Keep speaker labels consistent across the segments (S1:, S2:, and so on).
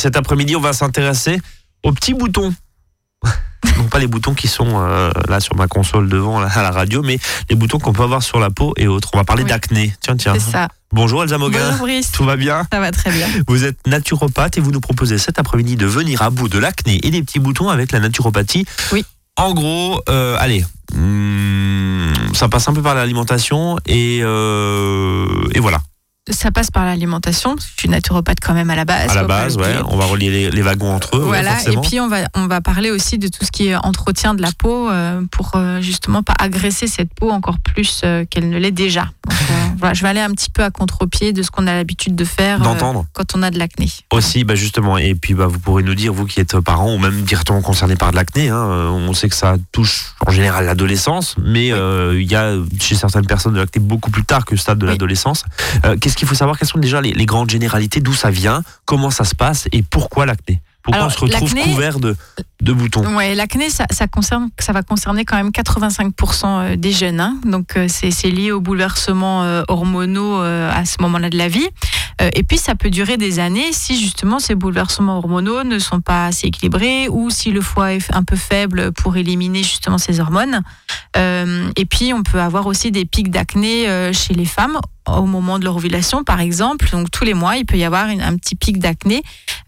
S1: cet après-midi, on va s'intéresser aux petits boutons. non pas les boutons qui sont euh, là sur ma console devant à la radio, mais les boutons qu'on peut avoir sur la peau et autres. On va parler
S2: Oui.
S1: d'acné. Tiens, tiens.
S2: C'est ça.
S1: Bonjour Elsa Moguin.
S2: Bonjour Brice.
S1: Tout va bien
S2: Ça va très bien.
S1: Vous êtes naturopathe et vous nous proposez cet après-midi de venir à bout de l'acné et des petits boutons avec la naturopathie.
S2: Oui.
S1: En gros, euh, allez, hum, ça passe un peu par l'alimentation et, euh, et voilà.
S2: Ça passe par l'alimentation. parce que Je suis naturopathe quand même à la base.
S1: À la base, ouais, on va relier les, les wagons entre eux. ouais,
S2: Voilà, et puis on va, on va parler aussi de tout ce qui est entretien de la peau euh, pour euh, justement pas agresser cette peau encore plus euh, qu'elle ne l'est déjà. Donc, voilà, je vais aller un petit peu à contre-pied de ce qu'on a l'habitude de faire
S1: D'entendre.
S2: quand on a de l'acné.
S1: Aussi, bah justement, et puis bah, vous pourrez nous dire, vous qui êtes parents ou même directement concernés par de l'acné, hein, on sait que ça touche en général l'adolescence, mais il y a chez certaines personnes de l'acné beaucoup plus tard que le stade de
S2: Oui.
S1: l'adolescence. Qu'est-ce qu'il faut savoir Quelles sont déjà les, les grandes généralités D'où ça vient Comment ça se passe Et pourquoi l'acné Pourquoi
S2: Alors,
S1: on se retrouve couvert de, de boutons
S2: Ouais, l'acné, ça, ça, concerne, ça va concerner quand même 85% des jeunes. hein. Donc, euh, c'est lié aux bouleversements euh, hormonaux euh, à ce moment-là de la vie. Euh, et puis, ça peut durer des années si justement ces bouleversements hormonaux ne sont pas assez équilibrés ou si le foie est un peu faible pour éliminer justement ces hormones. Euh, et puis, on peut avoir aussi des pics d'acné euh, chez les femmes au moment de leur ovulation, par exemple. Donc, tous les mois, il peut y avoir une- un petit pic d'acné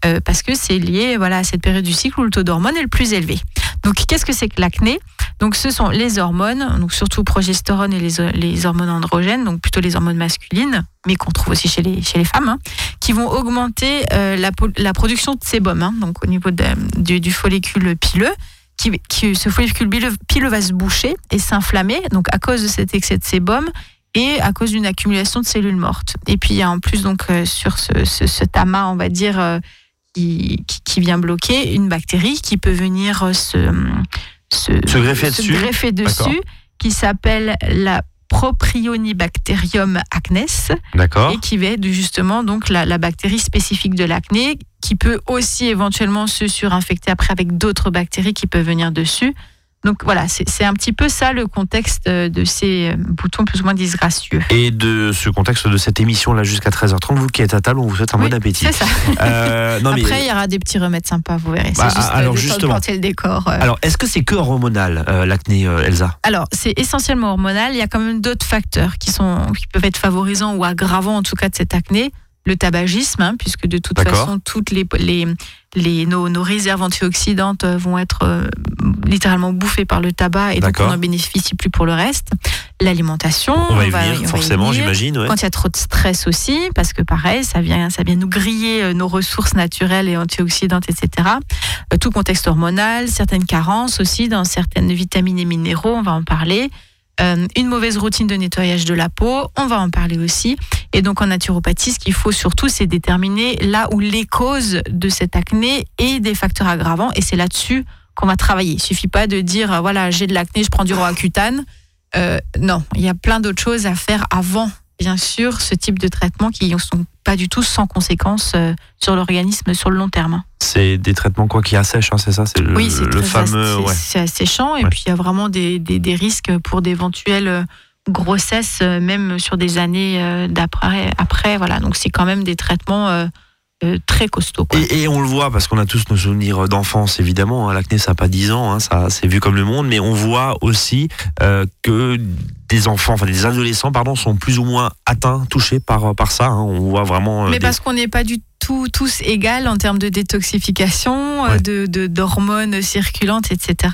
S2: euh, parce que c'est lié voilà, à cette période du cycle où le taux d'hormones est le plus élevé. Donc, qu'est-ce que c'est que l'acné? Donc, ce sont les hormones, donc surtout progestérone et les, les hormones androgènes, donc plutôt les hormones masculines, mais qu'on trouve aussi chez les, chez les femmes, hein, qui vont augmenter euh, la, la production de sébum, hein, donc au niveau du, follicule pileux. Qui, qui- ce follicule pileux va se boucher et s'inflammer, donc à cause de cet excès de sébum et à cause d'une accumulation de cellules mortes. Et puis il y a en plus donc euh, sur ce, ce, cet amas, on va dire, euh, qui, qui, qui vient bloquer une bactérie qui peut venir euh, se, se,
S1: Se greffer dessus.
S2: greffer
S1: D'accord.
S2: dessus, qui s'appelle la Propionibacterium acnes
S1: D'accord
S2: et qui va être justement donc la, la bactérie spécifique de l'acné qui peut aussi éventuellement se surinfecter après avec d'autres bactéries qui peuvent venir dessus. Donc voilà, c'est un petit peu ça le contexte euh, de ces euh, boutons plus ou moins disgracieux.
S1: Et de ce contexte de cette émission-là jusqu'à 13h30, vous qui êtes à table, on vous souhaite un
S2: Oui,
S1: bon appétit.
S2: C'est ça.
S1: Euh, non,
S2: Après, il y aura des petits remèdes sympas, vous verrez.
S1: Bah,
S2: juste
S1: alors, justement.
S2: le décor.
S1: alors, est-ce que c'est que hormonal, euh, l'acné, euh, Elsa?
S2: Alors, c'est essentiellement hormonal. Il y a quand même d'autres facteurs qui, sont, qui peuvent être favorisants ou aggravants, en tout cas, de cette acné. Le tabagisme, hein, puisque de toute façon, toutes les, les, les, nos, nos réserves antioxydantes vont être euh, littéralement bouffées par le tabac et donc on n'en bénéficie plus pour le reste. L'alimentation,
S1: On va y venir,
S2: va
S1: forcément, j'imagine. ouais.
S2: Quand il y a trop de stress aussi, parce que pareil, ça vient, ça vient nous griller euh, nos ressources naturelles et antioxydantes, etc. Euh, Tout contexte hormonal, certaines carences aussi dans certaines vitamines et minéraux, on va en parler. Euh, une mauvaise routine de nettoyage de la peau, on va en parler aussi. Et donc en naturopathie, ce qu'il faut surtout, c'est déterminer là où les causes de cette acné et des facteurs aggravants. Et c'est là-dessus qu'on va travailler. Il suffit pas de dire, euh, voilà, j'ai de l'acné, je prends du Roaccutane. Euh, non, il y a plein d'autres choses à faire avant, bien sûr, ce type de traitement qui ne sont pas du tout sans conséquences euh, sur l'organisme sur le long terme.
S1: C'est des traitements quoi qui assèchent, hein, c'est ça? C'est le,
S2: oui, c'est
S1: le fameux. ouais.
S2: c'est asséchant. Et
S1: Ouais.
S2: puis, il y a vraiment des, des, des risques pour d'éventuelles euh, grossesses, euh, même sur des années d'après. Après, voilà. Donc, c'est quand même des traitements euh, très costauds. quoi.
S1: Et, et on le voit parce qu'on a tous nos souvenirs d'enfance, évidemment. hein. L'acné, ça n'a pas 10 ans, hein, ça c'est vu comme le monde, mais on voit aussi euh, que des enfants, enfin des adolescents, pardon, sont plus ou moins atteints, touchés par, par ça. hein. On voit vraiment. euh,
S2: Mais
S1: des-
S2: parce qu'on n'est pas du tout tous égales en termes de détoxification,
S1: Ouais.
S2: de- d'hormones circulantes, etc.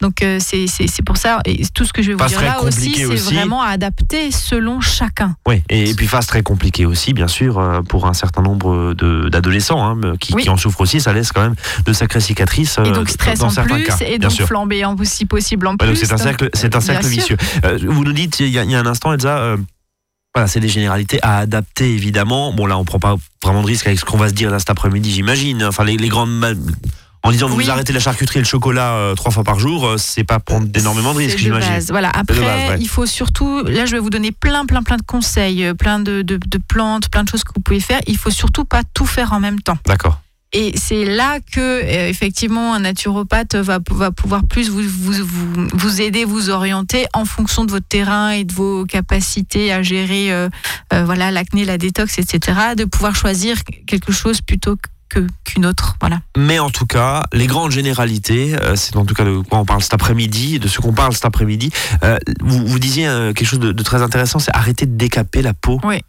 S2: Donc euh, c'est pour ça, et tout ce que je vais vous
S1: Phase
S2: dire là aussi, c'est vraiment à adapter selon chacun.
S1: Ouais, et, et puis phase très compliquée aussi, bien sûr, euh, pour un certain nombre d'adolescents hein, qui,
S2: Oui.
S1: qui en souffrent aussi. Ça laisse quand même de sacrées cicatrices.
S2: Et
S1: euh,
S2: donc stress
S1: dans
S2: en
S1: certains
S2: plus,
S1: cas,
S2: et donc
S1: sûr.
S2: flamboyant si possible en
S1: Ouais,
S2: plus.
S1: c'est un
S2: Donc,
S1: cercle, c'est un cercle vicieux. Euh, vous nous dites il y, a- il y a un instant, Elsa. euh, voilà, c'est des généralités à adapter évidemment. Bon là, on prend pas vraiment de risque avec ce qu'on va se dire là cet après-midi, j'imagine. Enfin, les, les grandes en disant vous arrêtez la charcuterie et le chocolat euh, trois fois par jour, euh, c'est pas prendre d'énormément de risques, j'imagine.
S2: Voilà. Après,
S1: base, ouais.
S2: il faut surtout, là, je vais vous donner plein, plein, plein de conseils, euh, plein de, de, de plantes, plein de choses que vous pouvez faire. Il faut surtout pas tout faire en même temps.
S1: D'accord.
S2: Et c'est là que, euh, effectivement, un naturopathe va, va pouvoir plus vous, vous, vous, vous aider, vous orienter en fonction de votre terrain et de vos capacités à gérer euh, euh, voilà l'acné, la détox, etc. De pouvoir choisir quelque chose plutôt que qu'une autre. Voilà.
S1: Mais en tout cas, les grandes généralités, euh, c'est en tout cas de quoi on parle cet après-midi, de ce qu'on parle cet après-midi. Euh, vous, vous disiez euh, quelque chose de, de très intéressant, c'est arrêter de décaper la peau.
S2: Oui.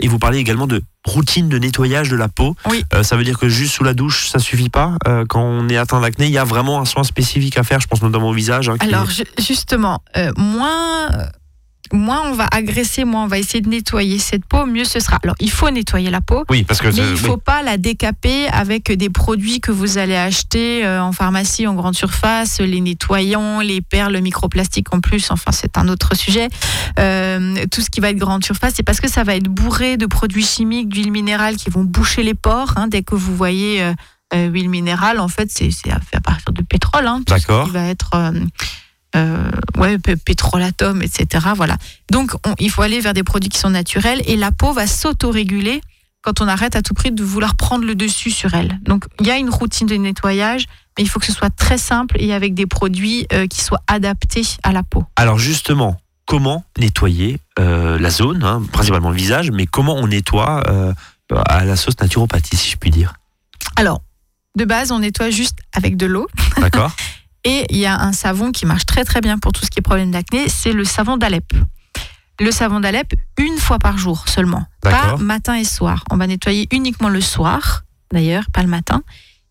S1: Et vous parlez également de routine de nettoyage de la peau.
S2: Oui.
S1: Euh, ça veut dire que juste sous la douche, ça suffit pas. Euh, quand on est atteint d'acné, il y a vraiment un soin spécifique à faire. Je pense notamment au visage. hein,
S2: Alors
S1: est-
S2: justement, euh, moins, moins on va agresser, moins on va essayer de nettoyer cette peau, mieux ce sera. Alors il faut nettoyer la peau.
S1: oui, parce que
S2: Mais il ne
S1: oui.
S2: faut pas la décaper avec des produits que vous allez acheter euh, en pharmacie, en grande surface, les nettoyants, les perles microplastiques en plus, enfin c'est un autre sujet. Euh, tout ce qui va être grande surface, c'est parce que ça va être bourré de produits chimiques, d'huile minérale qui vont boucher les pores. hein. dès que vous voyez euh, huile minérale, en fait c'est à partir de pétrole. Hein,
S1: D'accord.
S2: qui va être... euh, euh, ouais, pétrolatum, etc. Voilà. Donc, on- il faut aller vers des produits qui sont naturels et la peau va s'autoréguler quand on arrête à tout prix de vouloir prendre le dessus sur elle. Donc, il y a une routine de nettoyage, mais il faut que ce soit très simple et avec des produits euh, qui soient adaptés à la peau.
S1: Alors justement, comment nettoyer euh, la zone, hein, principalement le visage, mais comment on nettoie euh, à la sauce naturopathie, si je puis dire?
S2: Alors, de base, on nettoie juste avec de l'eau.
S1: D'accord
S2: Et il y a un savon qui marche très très bien pour tout ce qui est problème d'acné, c'est le savon d'Alep. Le savon d'Alep, une fois par jour seulement, pas matin et soir. On va nettoyer uniquement le soir, d'ailleurs, pas le matin.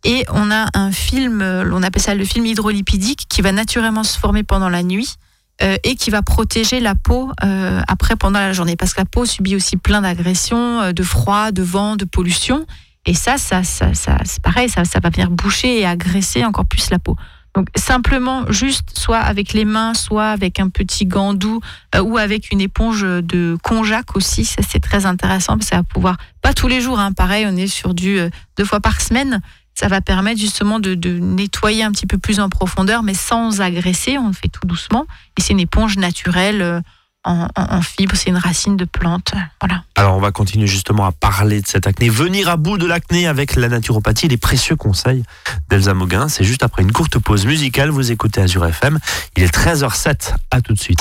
S2: Et on a un film, euh, on appelle ça le film hydrolipidique, qui va naturellement se former pendant la nuit euh, et qui va protéger la peau euh, après pendant la journée. Parce que la peau subit aussi plein d'agressions, euh, de froid, de vent, de pollution. Et ça, ça, ça, ça c'est pareil, ça, ça va venir boucher et agresser encore plus la peau. Donc simplement, juste soit avec les mains, soit avec un petit gant doux euh, ou avec une éponge de konjac aussi. Ça c'est très intéressant parce que ça va pouvoir, pas tous les jours, hein, pareil, on est sur du euh, deux fois par semaine. Ça va permettre justement de, de nettoyer un petit peu plus en profondeur, mais sans agresser. On le fait tout doucement. Et c'est une éponge naturelle euh, en, en, en fibre. C'est une racine de plante. Voilà.
S1: Alors on va continuer justement à parler de cette acné, venir à bout de l'acné avec la naturopathie et les précieux conseils d'Elsa Moguin. C'est juste après une courte pause musicale, vous écoutez Azure FM. Il est 13h07, à tout de suite.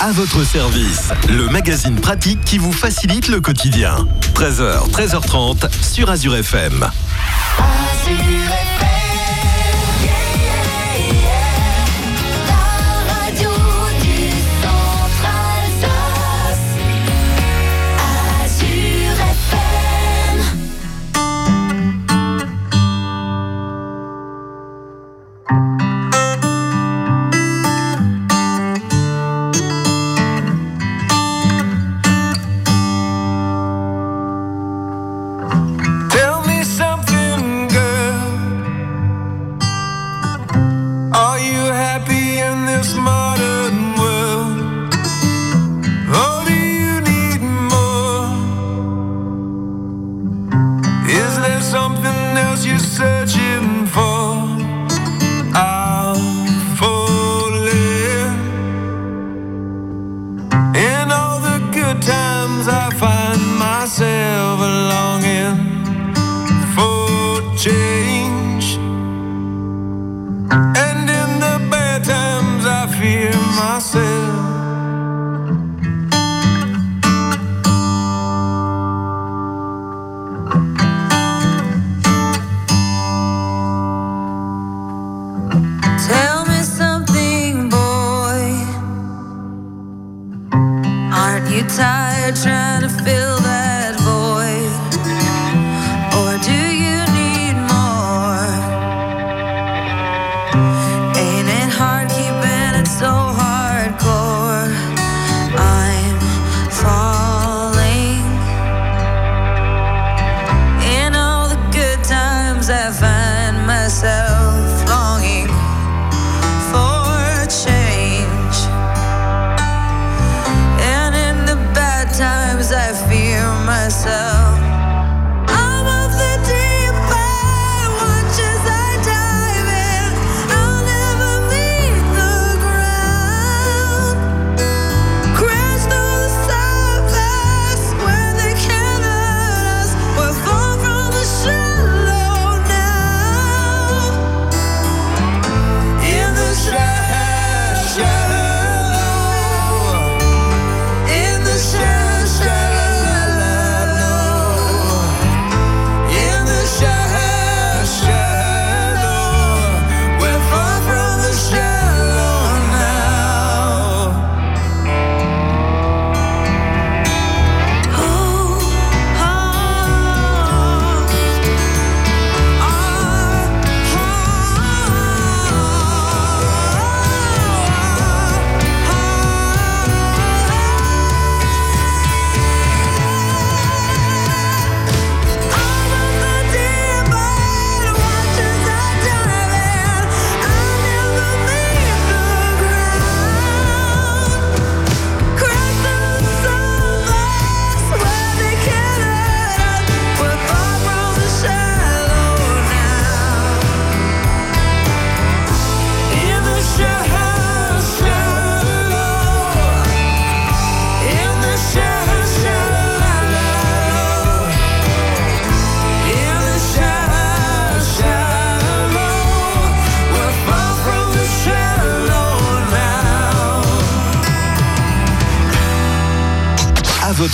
S3: À votre service, le magazine pratique qui vous facilite le quotidien. 13h, 13h30 sur Azure FM.
S4: La
S5: myself.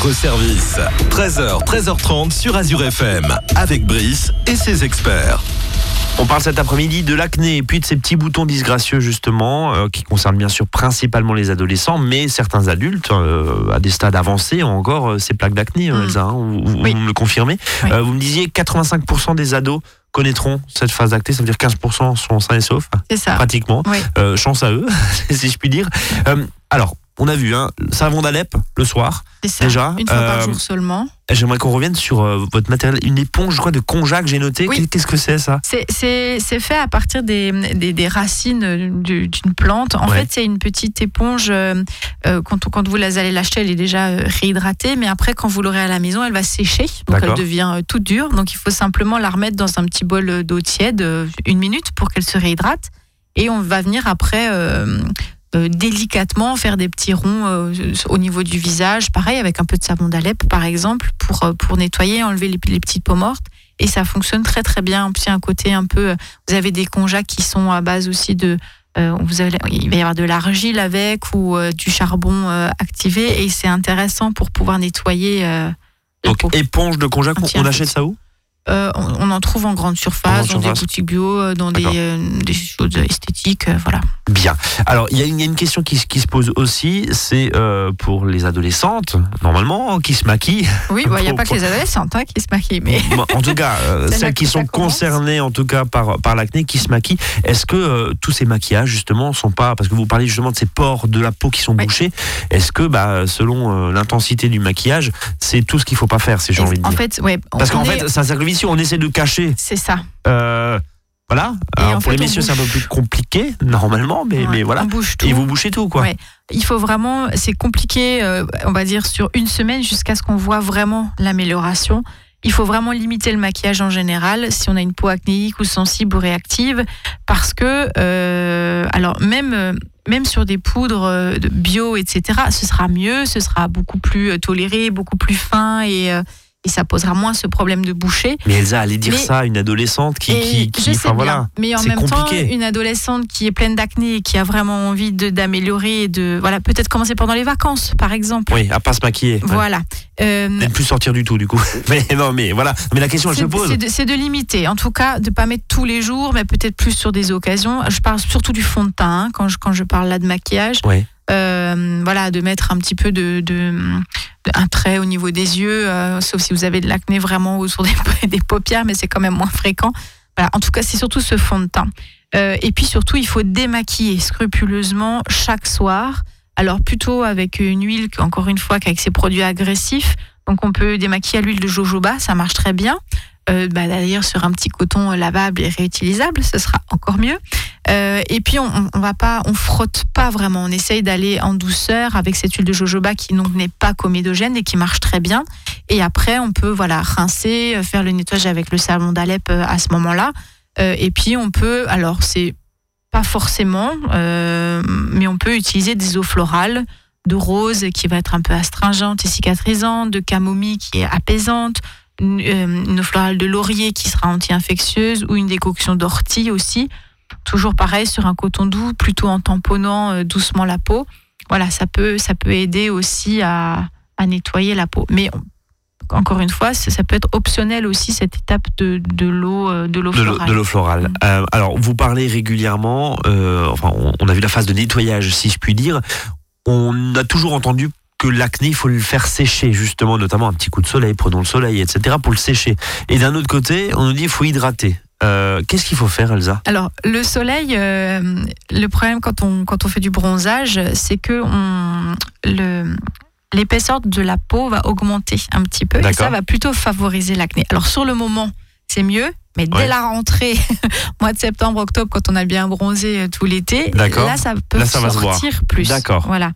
S3: Votre service. 13h, 13h30 sur Azure FM, avec Brice et ses experts.
S1: On parle cet après-midi de l'acné et puis de ces petits boutons disgracieux justement, euh, qui concernent bien sûr principalement les adolescents, mais certains adultes euh, à des stades avancés ont encore euh, ces plaques d'acné, euh,
S2: Mm.
S1: Elsa, hein, vous, vous-
S2: Oui.
S1: vous me le confirmez.
S2: Oui.
S1: Euh, vous me disiez 85% des ados connaîtront cette phase d'acné, ça veut dire 15% sont sains et saufs,
S2: C'est ça.
S1: pratiquement.
S2: Oui.
S1: Euh, chance à eux, si je puis dire. Euh, alors, on a vu, hein, savon d'Alep le soir.
S2: C'est ça.
S1: Déjà,
S2: Une fois
S1: euh,
S2: par jour seulement.
S1: J'aimerais qu'on revienne sur euh, votre matériel, une éponge, crois, de konjac, j'ai noté.
S2: Oui.
S1: Qu'est-ce que c'est ça?
S2: C'est- fait à partir des, des, des racines euh, du- d'une plante. En
S1: Ouais.
S2: fait, c'est une petite éponge. euh, euh, quand, quand vous allez l'acheter, elle est déjà euh, réhydratée. Mais après, quand vous l'aurez à la maison, elle va sécher. Donc, elle devient euh, toute dure. Donc, il faut simplement la remettre dans un petit bol euh, d'eau tiède, euh, une minute, pour qu'elle se réhydrate. Et on va venir après. Euh, euh, délicatement faire des petits ronds euh, au niveau du visage, pareil avec un peu de savon d'Alep par exemple pour, euh, pour nettoyer, enlever les, les petites peaux mortes et ça fonctionne très très bien. Puis un côté un peu, vous avez des conjats qui sont à base aussi de, euh, vous avez, il va y avoir de l'argile avec ou euh, du charbon euh, activé et c'est intéressant pour pouvoir nettoyer. euh,
S1: Donc,
S2: peau.
S1: éponge de konjac, on, on achète ça où?
S2: Euh, on, on en trouve en grande surface,
S1: En
S2: dans
S1: surface.
S2: des boutiques bio, euh, dans des, euh, des choses esthétiques, euh, voilà.
S1: Bien. Alors, il y, a une- il y a une question qui, se- qui se pose aussi, c'est pour les adolescentes, normalement, qui se maquillent.
S2: Oui, bah, il n'y a pas que les adolescentes hein, qui se maquillent, mais
S1: en tout cas, celles qui
S2: ça
S1: sont concernées, en tout cas, par, par l'acné, qui se maquillent. Est-ce que tous ces maquillages, justement, sont pas. Parce que vous parlez justement de ces pores de la peau qui sont
S2: Oui.
S1: bouchés. Est-ce que, bah, selon l'intensité du maquillage, c'est tout ce qu'il faut pas faire, si j'ai envie de
S2: en
S1: dire?
S2: fait, ouais,
S1: Parce qu'en
S2: est-
S1: fait, c'est un on essaie de cacher.
S2: c'est ça.
S1: euh, voilà. Alors, pour
S2: fait,
S1: les messieurs, c'est un peu plus compliqué, normalement, mais,
S2: Ouais,
S1: mais voilà. Et vous bouchez tout, quoi.
S2: Ouais. Il faut vraiment, c'est compliqué, euh, on va dire sur une semaine jusqu'à ce qu'on voit vraiment l'amélioration. Il faut vraiment limiter le maquillage en général si on a une peau acnéique ou sensible ou réactive, parce que euh, alors même même sur des poudres bio etc. Ce sera mieux, ce sera beaucoup plus toléré, beaucoup plus fin et et ça posera moins ce problème de boucher.
S1: Mais Elsa, allez dire
S2: Mais-
S1: ça à une adolescente qui. Qui, qui-
S2: je sais bien,
S1: voilà.
S2: mais en même
S1: compliqué.
S2: temps, une adolescente qui est pleine d'acné et qui a vraiment envie de- d'améliorer, et de voilà, peut-être commencer pendant les vacances, par exemple.
S1: Oui, à pas se maquiller. Ouais.
S2: Voilà. Euh,
S1: Et ne plus sortir du tout, du coup. Mais non, mais voilà. Mais la question, elle se pose.
S2: c'est de, limiter, en tout cas, de pas mettre tous les jours, mais peut-être plus sur des occasions. Je parle surtout du fond de teint hein, quand je quand je parle là de maquillage.
S1: Ouais.
S2: Euh, voilà, de mettre un petit peu de, un trait au niveau des yeux, euh, sauf si vous avez de l'acné vraiment autour des, des paupières, mais c'est quand même moins fréquent. En tout cas, c'est surtout ce fond de teint. Euh, et puis surtout, il faut démaquiller scrupuleusement chaque soir. Alors plutôt avec une huile, encore une fois, qu'avec ses produits agressifs. Donc on peut démaquiller à l'huile de jojoba, ça marche très bien. Euh, bah, D'ailleurs, sur un petit coton lavable et réutilisable, ce sera encore mieux. Euh, et puis, on, on va pas, on frotte pas vraiment. On essaye d'aller en douceur avec cette huile de jojoba qui n'est pas comédogène et qui marche très bien. Et après, on peut voilà rincer, euh, faire le nettoyage avec le savon d'Alep euh, à ce moment-là. Euh, et puis, on peut, alors c'est pas forcément, euh, mais on peut utiliser des eaux florales de rose qui va être un peu astringente et cicatrisante, de camomille qui est apaisante, une, une eau florale de laurier qui sera anti-infectieuse ou une décoction d'ortie aussi. Toujours pareil sur un coton doux, plutôt en tamponnant euh, doucement la peau. Voilà, ça peut, ça peut aider aussi à, à nettoyer la peau. Mais on- encore une fois, ça peut être optionnel aussi cette étape de, de l'eau euh, de l'eau
S1: De l'eau-
S2: florale.
S1: de l'eau florale.
S2: Mm.
S1: Euh, alors, vous parlez régulièrement, euh, enfin, on, on a vu la phase de nettoyage, si je puis dire. On a toujours entendu que l'acné, il faut le faire sécher, justement, notamment un petit coup de soleil, prenons le soleil, etc., pour le sécher. Et d'un autre côté, on nous dit qu'il faut hydrater. Euh, Qu'est-ce qu'il faut faire, Elsa?
S2: Alors, le soleil, euh, le problème quand on, quand on fait du bronzage, c'est que on, le, l'épaisseur de la peau va augmenter un petit peu et ça va plutôt favoriser l'acné. Alors, sur le moment, c'est mieux, mais dès
S1: Ouais.
S2: la rentrée, mois de septembre, octobre, quand on a bien bronzé euh, tout l'été, là, ça peut
S1: Là, ça se
S2: sortir plus.
S1: D'accord.
S2: Voilà.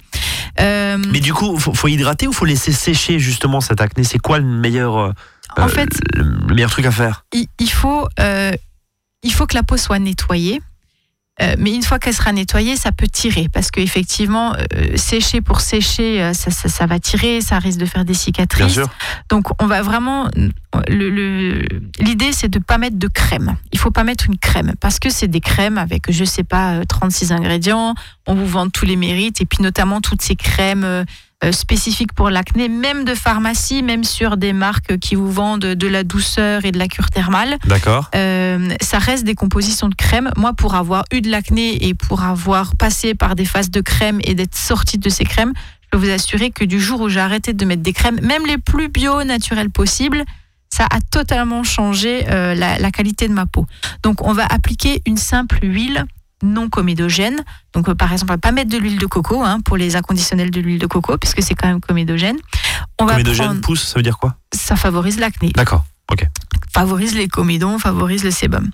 S2: Euh,
S1: Mais du coup, faut, faut hydrater ou faut laisser sécher, justement, cette acné? C'est quoi le meilleur, euh,
S2: en fait,
S1: le, le meilleur truc à faire?
S2: il, il faut, euh, il faut que la peau soit nettoyée. Euh, mais une fois qu'elle sera nettoyée, ça peut tirer parce qu'effectivement, euh, sécher pour sécher, euh, ça, ça, ça va tirer, ça risque de faire des
S1: Bien
S2: cicatrices.
S1: sûr.
S2: Donc, on va vraiment. le- le- L'idée, c'est de pas mettre de crème. Il faut pas mettre une crème parce que c'est des crèmes avec, je sais pas, euh, 36 ingrédients. On vous vend tous les mérites et puis notamment toutes ces crèmes euh, euh, spécifiques pour l'acné, même de pharmacie, même sur des marques qui vous vendent de la douceur et de la cure thermale.
S1: D'accord.
S2: Euh, ça reste des compositions de crème. Moi, pour avoir eu de l'acné et pour avoir passé par des phases de crème et d'être sortie de ces crèmes, je peux vous assurer que du jour où j'ai arrêté de mettre des crèmes, même les plus bio, naturelles possibles, ça a totalement changé euh, la, la qualité de ma peau. Donc, on va appliquer une simple huile non comédogène. Donc, euh, par exemple, on va pas mettre de l'huile de coco hein, pour les inconditionnels de l'huile de coco, puisque c'est quand même comédogène. On va
S1: Comédogène
S2: prendre-
S1: pousse, ça veut dire quoi?
S2: Ça favorise l'acné
S1: D'accord.
S2: Favorise les comédons, favorise le sébum.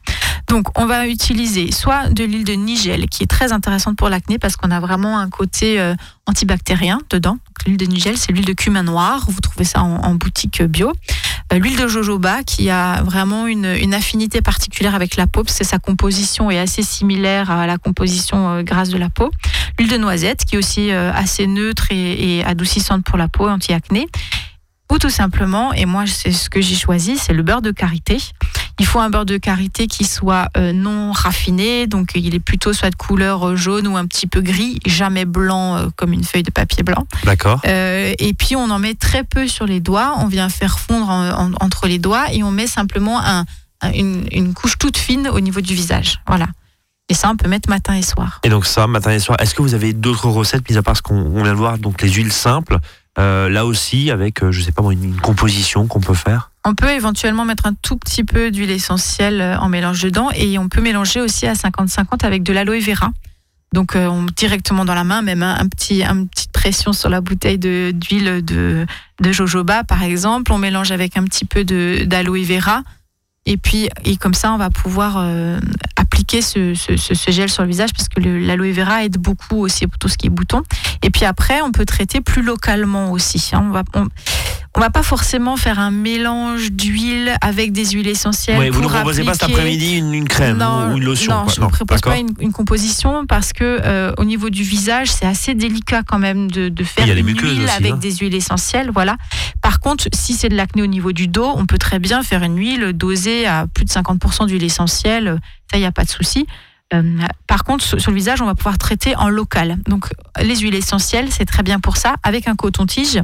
S2: Donc, on va utiliser soit de l'huile de nigel, qui est très intéressante pour l'acné parce qu'on a vraiment un côté euh, antibactérien dedans. L'huile de nigel, c'est l'huile de cumin noir. Vous trouvez ça en, boutique bio. Euh, l'huile de jojoba, qui a vraiment une, affinité particulière avec la peau, parce que sa composition est assez similaire à la composition euh, grasse de la peau. L'huile de noisette, qui est aussi euh, assez neutre et, et adoucissante pour la peau, anti-acné. Ou tout simplement, et moi c'est ce que j'ai choisi, c'est le beurre de karité. Il faut un beurre de karité qui soit euh, non raffiné, donc il est plutôt soit de couleur euh, jaune ou un petit peu gris, jamais blanc euh, comme une feuille de papier blanc.
S1: D'accord.
S2: Euh, et puis on en met très peu sur les doigts, on vient faire fondre en- en- entre les doigts et on met simplement un- un- une, une couche toute fine au niveau du visage. Voilà. Et ça, on peut mettre matin et soir.
S1: Et donc ça, matin et soir. Est-ce que vous avez d'autres recettes, mis à part ce qu'on on vient de voir, donc les huiles simples, euh, là aussi avec, euh, je sais pas une, composition qu'on peut faire
S2: On peut éventuellement mettre un tout petit peu d'huile essentielle euh, en mélange dedans et on peut mélanger aussi à 50-50 avec de l'aloe vera. Donc on, directement dans la main, même un, petit, une petite pression sur la bouteille d'huile de, de jojoba par exemple. On mélange avec un petit peu d'aloe vera. Et puis, et comme ça, on va pouvoir euh, appliquer ce, ce- gel sur le visage parce que l'aloe vera aide beaucoup aussi pour tout ce qui est boutons. Et puis après, on peut traiter plus localement aussi. hein. On va, on va pas forcément faire un mélange d'huile avec des huiles essentielles.
S1: Ouais, Vous ne proposez pas cet après-midi une, une crème
S2: non,
S1: ou une lotion
S2: non,
S1: quoi.
S2: je ne propose pas une, une composition parce que euh, au niveau du visage, c'est assez délicat quand même de, de faire une huile
S1: aussi,
S2: avec
S1: hein.
S2: des huiles essentielles. Voilà. Par contre, si c'est de l'acné au niveau du dos, on peut très bien faire une huile dosée à plus de 50% d'huile essentielle. Ça, il n'y a pas de souci. Euh, par contre, sur le visage, on va pouvoir traiter en local. Donc, les huiles essentielles, c'est très bien pour ça. Avec un coton-tige,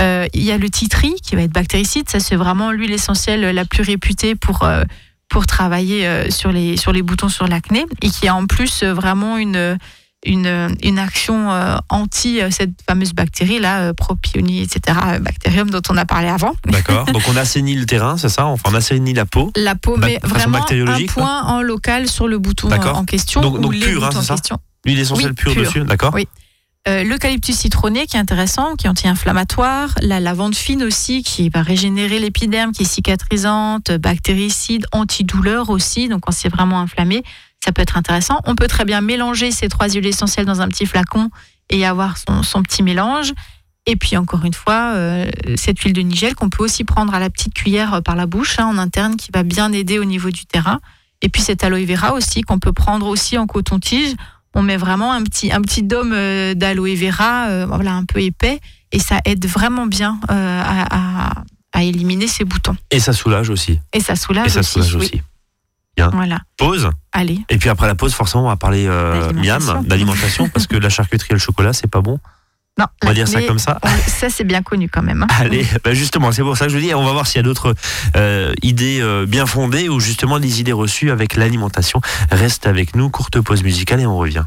S2: Euh, il y a le titri qui va être bactéricide. Ça, c'est vraiment l'huile essentielle la plus réputée pour euh, pour travailler sur les sur les boutons sur l'acné et qui a en plus vraiment une une, une action euh, anti euh, cette fameuse bactérie là, euh, propionine, etc. Bactérium dont on a parlé avant.
S1: D'accord. Donc on assainit le terrain, c'est ça? Enfin, on assainit la peau.
S2: La peau, mais vraiment un point en local sur le bouton en question
S1: Donc-
S2: ou
S1: donc
S2: les
S1: pur, hein,
S2: en
S1: ça?
S2: question.
S1: L'huile essentielle
S2: Oui,
S1: pure,
S2: pure.
S1: dessus, d'accord
S2: Oui. Euh, L'eucalyptus citronné qui est intéressant, qui est anti-inflammatoire, la lavande fine aussi qui va régénérer l'épiderme, qui est cicatrisante, bactéricide, antidouleur aussi, donc quand c'est vraiment inflammé, ça peut être intéressant. On peut très bien mélanger ces trois huiles essentielles dans un petit flacon et avoir son, son petit mélange. Et puis encore une fois, euh, cette huile de nigel qu'on peut aussi prendre à la petite cuillère euh, par la bouche hein, en interne qui va bien aider au niveau du terrain. Et puis cette aloe vera aussi qu'on peut prendre aussi en coton-tige. On met vraiment un petit, un petit dôme euh, d'aloe vera, euh, voilà, un peu épais, et ça aide vraiment bien à, à- à éliminer ces boutons.
S1: Et ça soulage aussi.
S2: Et ça soulage
S1: Et ça
S2: aussi.
S1: soulage
S2: oui. Voilà,
S1: Pause.
S2: allez.
S1: Et puis après la pause, forcément, on va parler euh,
S2: D'alimentation.
S1: miam, d'alimentation, parce que la charcuterie et le chocolat, c'est pas bon.
S2: Non,
S1: On va dire ça comme ça.
S2: ça c'est bien connu quand même. hein.
S1: Allez, bah justement, c'est pour ça que je vous dis, on va voir s'il y a d'autres euh, idées euh, bien fondées ou justement des idées reçues avec l'alimentation. Reste avec nous, courte pause musicale et on revient.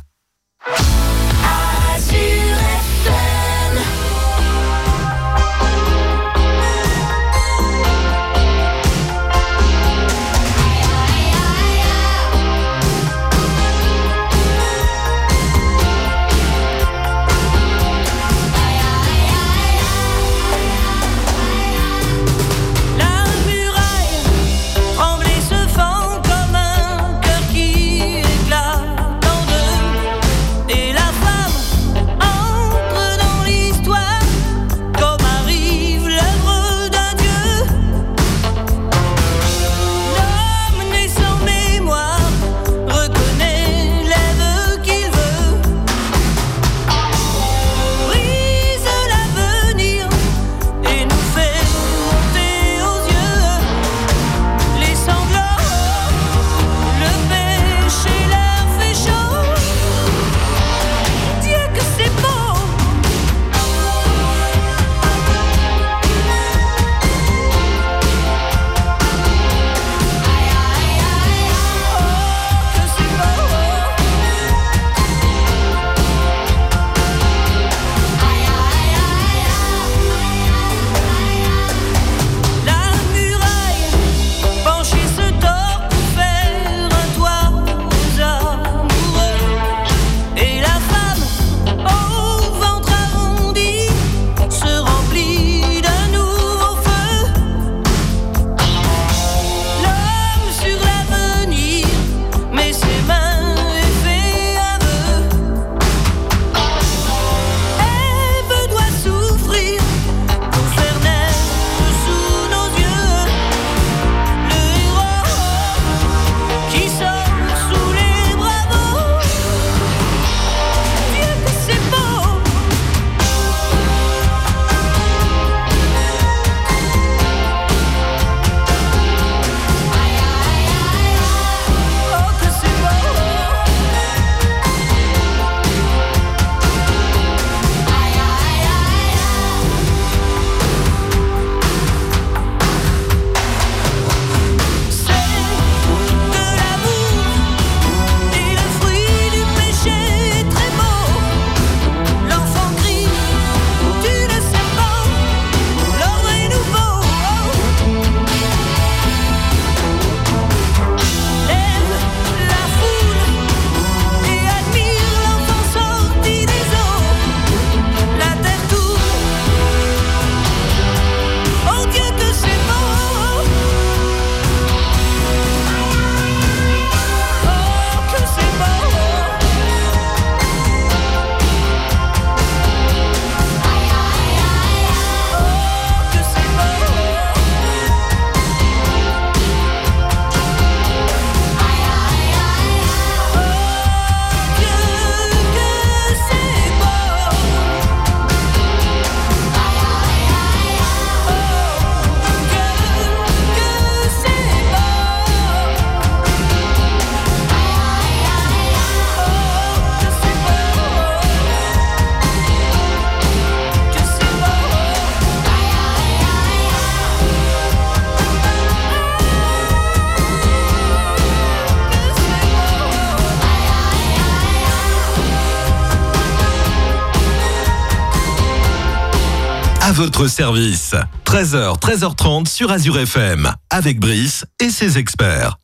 S3: Votre service. 13h, 13h30 sur Azure FM, avec Brice et ses experts.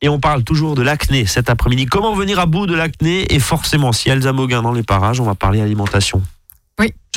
S1: Et on parle toujours de l'acné cet après-midi. Comment venir à bout de l'acné Et forcément, si Elsa Moguin dans les parages, on va parler alimentation.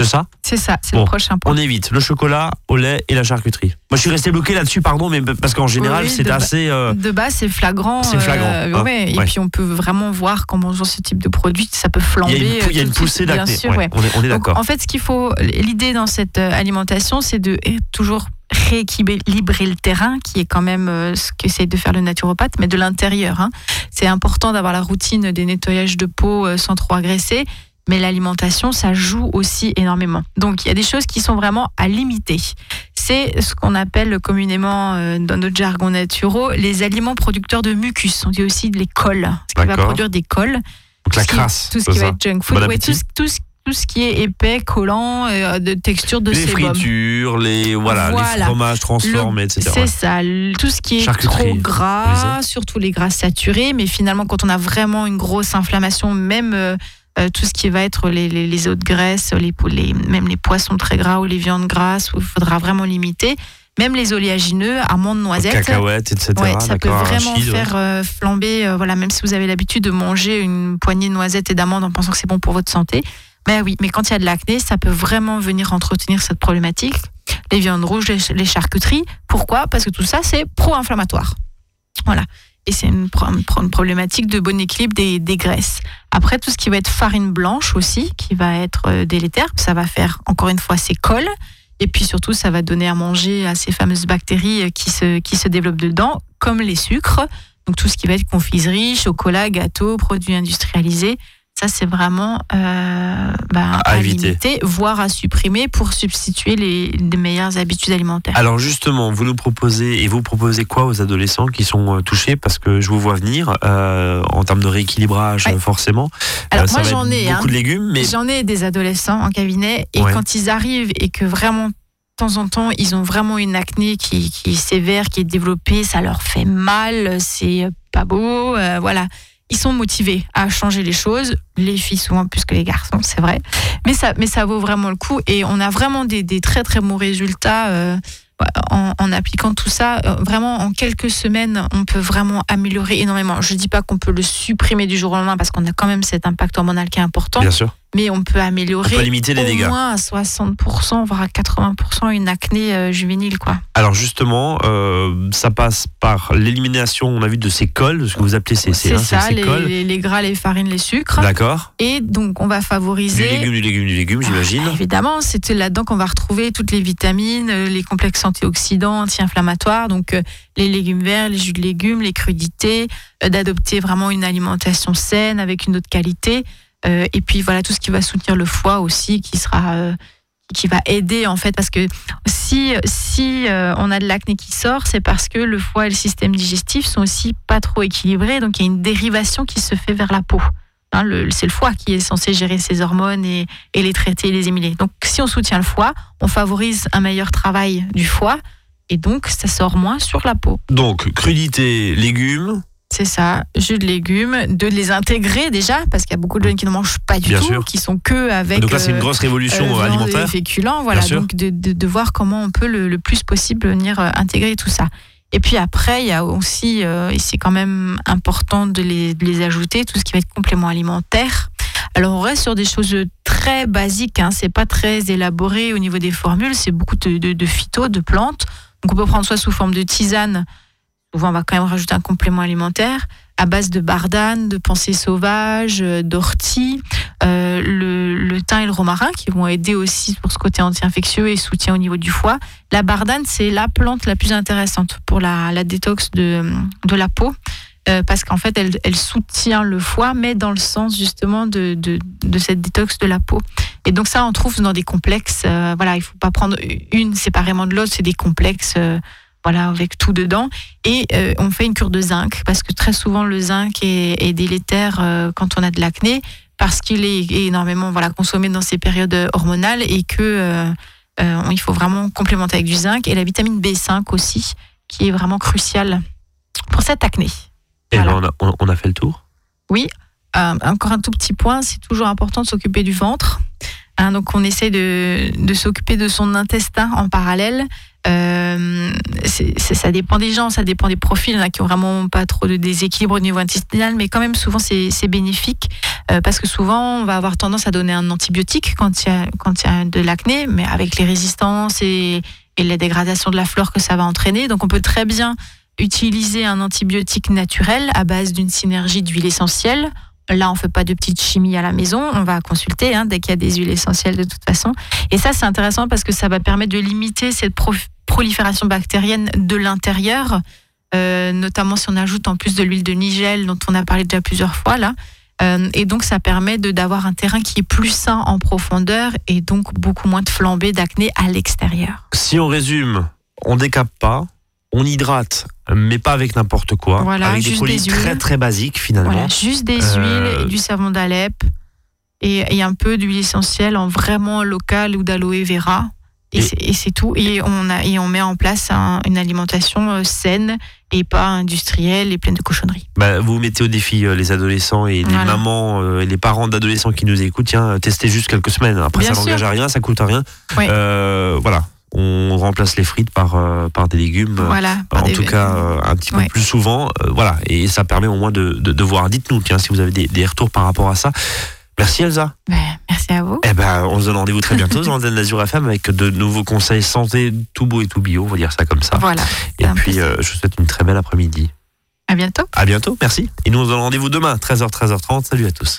S1: C'est ça
S2: C'est ça, c'est
S1: Bon,
S2: le prochain point.
S1: On évite le chocolat, au lait et la charcuterie. Moi, je suis resté bloqué là-dessus, pardon, mais parce qu'en général,
S2: Oui,
S1: c'est assez. euh,
S2: De base, c'est flagrant.
S1: C'est flagrant,
S2: euh,
S1: hein.
S2: ouais, et puis on peut vraiment voir qu'en mangeant ce type de produit, ça peut
S1: Il
S2: flamber.
S1: y a une, il y a
S2: euh,
S1: une poussée d'acné.
S2: sûr,
S1: Ouais. On est, d'accord.
S2: en fait, ce qu'il faut, l'idée dans cette euh, alimentation, c'est de euh, toujours rééquilibrer le terrain, qui est quand même euh, ce qu'essaye de faire le naturopathe, mais de l'intérieur. hein. C'est important d'avoir la routine des nettoyages de peau euh, sans trop agresser, mais l'alimentation, ça joue aussi énormément. Donc, il y a des choses qui sont vraiment à limiter. C'est ce qu'on appelle communément euh, dans notre jargon naturel les aliments producteurs de mucus. On dit aussi les cols, ce qui va produire des cols
S1: Donc la
S2: tout ce qui-
S1: crasse.
S2: tout ce qui va être junk food,
S1: Bon
S2: ouais, tout, ce- tout ce- tout ce qui est épais, collant, euh, de texture de
S1: les
S2: sébum.
S1: fritures, les voilà, les
S2: Voilà.
S1: fromages transformés, etc.
S2: C'est ça, tout ce qui est
S1: Charcuterie,
S2: trop gras, surtout les gras saturés, mais finalement quand on a vraiment une grosse inflammation, même euh, tout ce qui va être les, les, les eaux de graisse, les, les- même les poissons très gras ou les viandes grasses, où il faudra vraiment limiter, même les oléagineux, amandes, noisettes.
S1: Cacahuètes, etc.
S2: Ouais, ça peut vraiment faire euh, flamber, euh, voilà, même si vous avez l'habitude de manger une poignée de noisettes et d'amandes en pensant que c'est bon pour votre santé. Mais oui, mais quand il y a de l'acné, ça peut vraiment venir entretenir cette problématique. Les viandes rouges, les, les charcuteries. Pourquoi? Parce que tout ça, c'est pro-inflammatoire. Voilà. Et c'est une, pro- une pro- une problématique de bon équilibre des, graisses. Après, tout ce qui va être farine blanche aussi, qui va être euh, délétère, ça va faire encore une fois ces cols. Et puis surtout, ça va donner à manger à ces fameuses bactéries euh, qui se, qui se développent dedans, comme les sucres. Donc tout ce qui va être confiserie, chocolat, gâteaux, produits industrialisés. Ça, c'est vraiment euh, bah,
S1: À
S2: à,
S1: éviter.
S2: limiter, voire à supprimer pour substituer les, les meilleures habitudes alimentaires.
S1: Alors justement, vous nous proposez et vous proposez quoi aux adolescents qui sont euh, touchés? Parce que je vous vois venir euh, en termes de rééquilibrage
S2: Ouais.
S1: forcément.
S2: Alors
S1: Euh,
S2: moi, j'en ai.
S1: beaucoup
S2: hein.
S1: de légumes, mais
S2: J'en ai des adolescents en cabinet et
S1: Ouais.
S2: quand ils arrivent et que vraiment de temps en temps ils ont vraiment une acné qui, qui est sévère, qui est développée, ça leur fait mal, c'est pas beau, euh, voilà. Ils sont motivés à changer les choses, les filles souvent plus que les garçons, c'est vrai. Mais ça, mais ça vaut vraiment le coup et on a vraiment des, très très bons résultats euh, en, en appliquant tout ça. Euh, Vraiment en quelques semaines, on peut vraiment améliorer énormément. Je dis pas qu'on peut le supprimer du jour au lendemain parce qu'on a quand même cet impact hormonal qui est important
S1: bien sûr,
S2: mais on peut
S1: on
S2: améliorer
S1: peut limiter les
S2: au
S1: dégâts.
S2: moins à 60%, voire à 80% une acné euh, juvénile. Quoi.
S1: Alors justement, euh, ça passe par l'élimination, on a vu de ces cols, ce que vous appelez ces, ces,
S2: C'est
S1: hein,
S2: ça,
S1: ces
S2: les,
S1: cols.
S2: les- les gras, les farines, les sucres.
S1: D'accord.
S2: Et donc, on va
S1: Du
S2: favoriser...
S1: légume, du légume, du légume, j'imagine.
S2: Ah, évidemment, c'est là-dedans qu'on va retrouver toutes les vitamines, euh, les complexes antioxydants, anti-inflammatoires, donc euh, les légumes verts, les jus de légumes, les crudités, d'adopter vraiment une alimentation saine avec une autre qualité. Euh, et puis voilà tout ce qui va soutenir le foie aussi, qui sera, euh, qui va aider en fait, parce que si si euh, on a de l'acné qui sort, c'est parce que le foie et le système digestif sont aussi pas trop équilibrés, donc il y a une dérivation qui se fait vers la peau. Hein, c'est le foie qui est censé gérer ces hormones et, les traiter et les émuler. Donc, si on soutient le foie, on favorise un meilleur travail du foie et donc ça sort moins sur la peau.
S1: Donc crudité, légumes,
S2: C'est ça, jus de légumes, de les intégrer déjà, parce qu'il y a beaucoup de jeunes qui ne mangent pas du
S1: Bien
S2: tout,
S1: sûr.
S2: qui sont que avec.
S1: donc là c'est une
S2: euh,
S1: grosse révolution
S2: euh,
S1: euh, alimentaire.
S2: féculents, voilà.
S1: Bien.
S2: Donc de, de, de voir comment on peut le, le plus possible venir euh, intégrer tout ça. Et puis après, il y a aussi, euh, et c'est quand même important de les, de les ajouter, tout ce qui va être complément alimentaire. Alors on reste sur des choses très basiques, hein, c'est pas très élaboré au niveau des formules, c'est beaucoup de, de, de phyto, de plantes. Donc on peut prendre soit sous forme de tisane, on va quand même rajouter un complément alimentaire, à base de bardane, de pensée sauvage, euh, d'ortie, euh, le, le thym et le romarin qui vont aider aussi pour ce côté anti-infectieux et soutien au niveau du foie. La bardane, c'est la plante la plus intéressante pour la, la détox de, de la peau. euh, parce qu'en fait, elle, elle soutient le foie, mais dans le sens justement de, de, de cette détox de la peau. Et donc ça, on trouve dans des complexes. euh, voilà, il faut pas prendre une séparément de l'autre, c'est des complexes. Euh, voilà, avec tout dedans. Et euh, on fait une cure de zinc, parce que très souvent le zinc est, est délétère euh, quand on a de l'acné, parce qu'il est énormément voilà, consommé dans ces périodes hormonales et que euh, euh, il faut vraiment complémenter avec du zinc. Et la vitamine B5 aussi, qui est vraiment cruciale pour cette acné.
S1: Et
S2: Voilà.
S1: là, on a, on, on a fait le tour?
S2: Euh, encore un tout petit point, c'est toujours important de s'occuper du ventre. Hein, donc on essaie de, de s'occuper de son intestin en parallèle. Euh, c'est- c'est- ça dépend des gens, ça dépend des profils. Il y en a qui ont vraiment pas trop de déséquilibre au niveau intestinal, mais quand même souvent c'est bénéfique euh, parce que souvent on va avoir tendance à donner un antibiotique quand il y a, y a de l'acné, mais avec les résistances et, et la dégradation de la flore que ça va entraîner. Donc on peut très bien utiliser un antibiotique naturel à base d'une synergie d'huile essentielle. Là, on fait pas de petite chimie à la maison. On va consulter hein, dès qu'il y a des huiles essentielles de toute façon. Et ça, c'est intéressant parce que ça va permettre de limiter cette pro- prolifération bactérienne de l'intérieur, euh, notamment si on ajoute en plus de l'huile de nigel dont on a parlé déjà plusieurs fois là. Euh, et donc, ça permet d'avoir un terrain qui est plus sain en profondeur et donc beaucoup moins de flambée d'acné à l'extérieur.
S1: Si on résume, on décape pas, on hydrate, mais pas avec n'importe quoi.
S2: Voilà,
S1: avec des produits
S2: des
S1: très très basiques finalement.
S2: Voilà, juste des
S1: Euh,
S2: huiles et du savon d'Alep et, et un peu d'huile essentielle en vraiment local ou d'aloe vera. Et,
S1: Et-
S2: c'est- tout. Et on, a, et on met en place un- une alimentation euh, saine et pas industrielle et pleine de cochonneries.
S1: Bah, vous mettez au défi euh, les adolescents et les mamans et les parents d'adolescents qui nous écoutent. Tiens, testez juste quelques semaines. Après,
S2: Bien
S1: ça n'engage à rien, ça coûte à rien.
S2: Oui.
S1: Voilà, on remplace les frites par, euh, par des légumes. euh,
S2: Voilà. par
S1: En
S2: des-
S1: tout cas, euh, un petit peu
S2: Ouais.
S1: plus souvent, voilà, et ça permet au moins de, de, de voir. Dites-nous, tiens, si vous avez des, des retours par rapport à ça. Merci Elsa.
S2: Ben, merci à vous.
S1: Eh ben, on se donne rendez-vous très bientôt sur l'antenne d'Azur FM avec de nouveaux conseils santé, tout beau et tout bio, on va dire ça comme ça.
S2: Voilà.
S1: Et puis, euh, je vous souhaite une très belle après-midi.
S2: À bientôt.
S1: À bientôt, merci. Et nous, on se donne rendez-vous demain, 13h, 13h30. Salut à tous.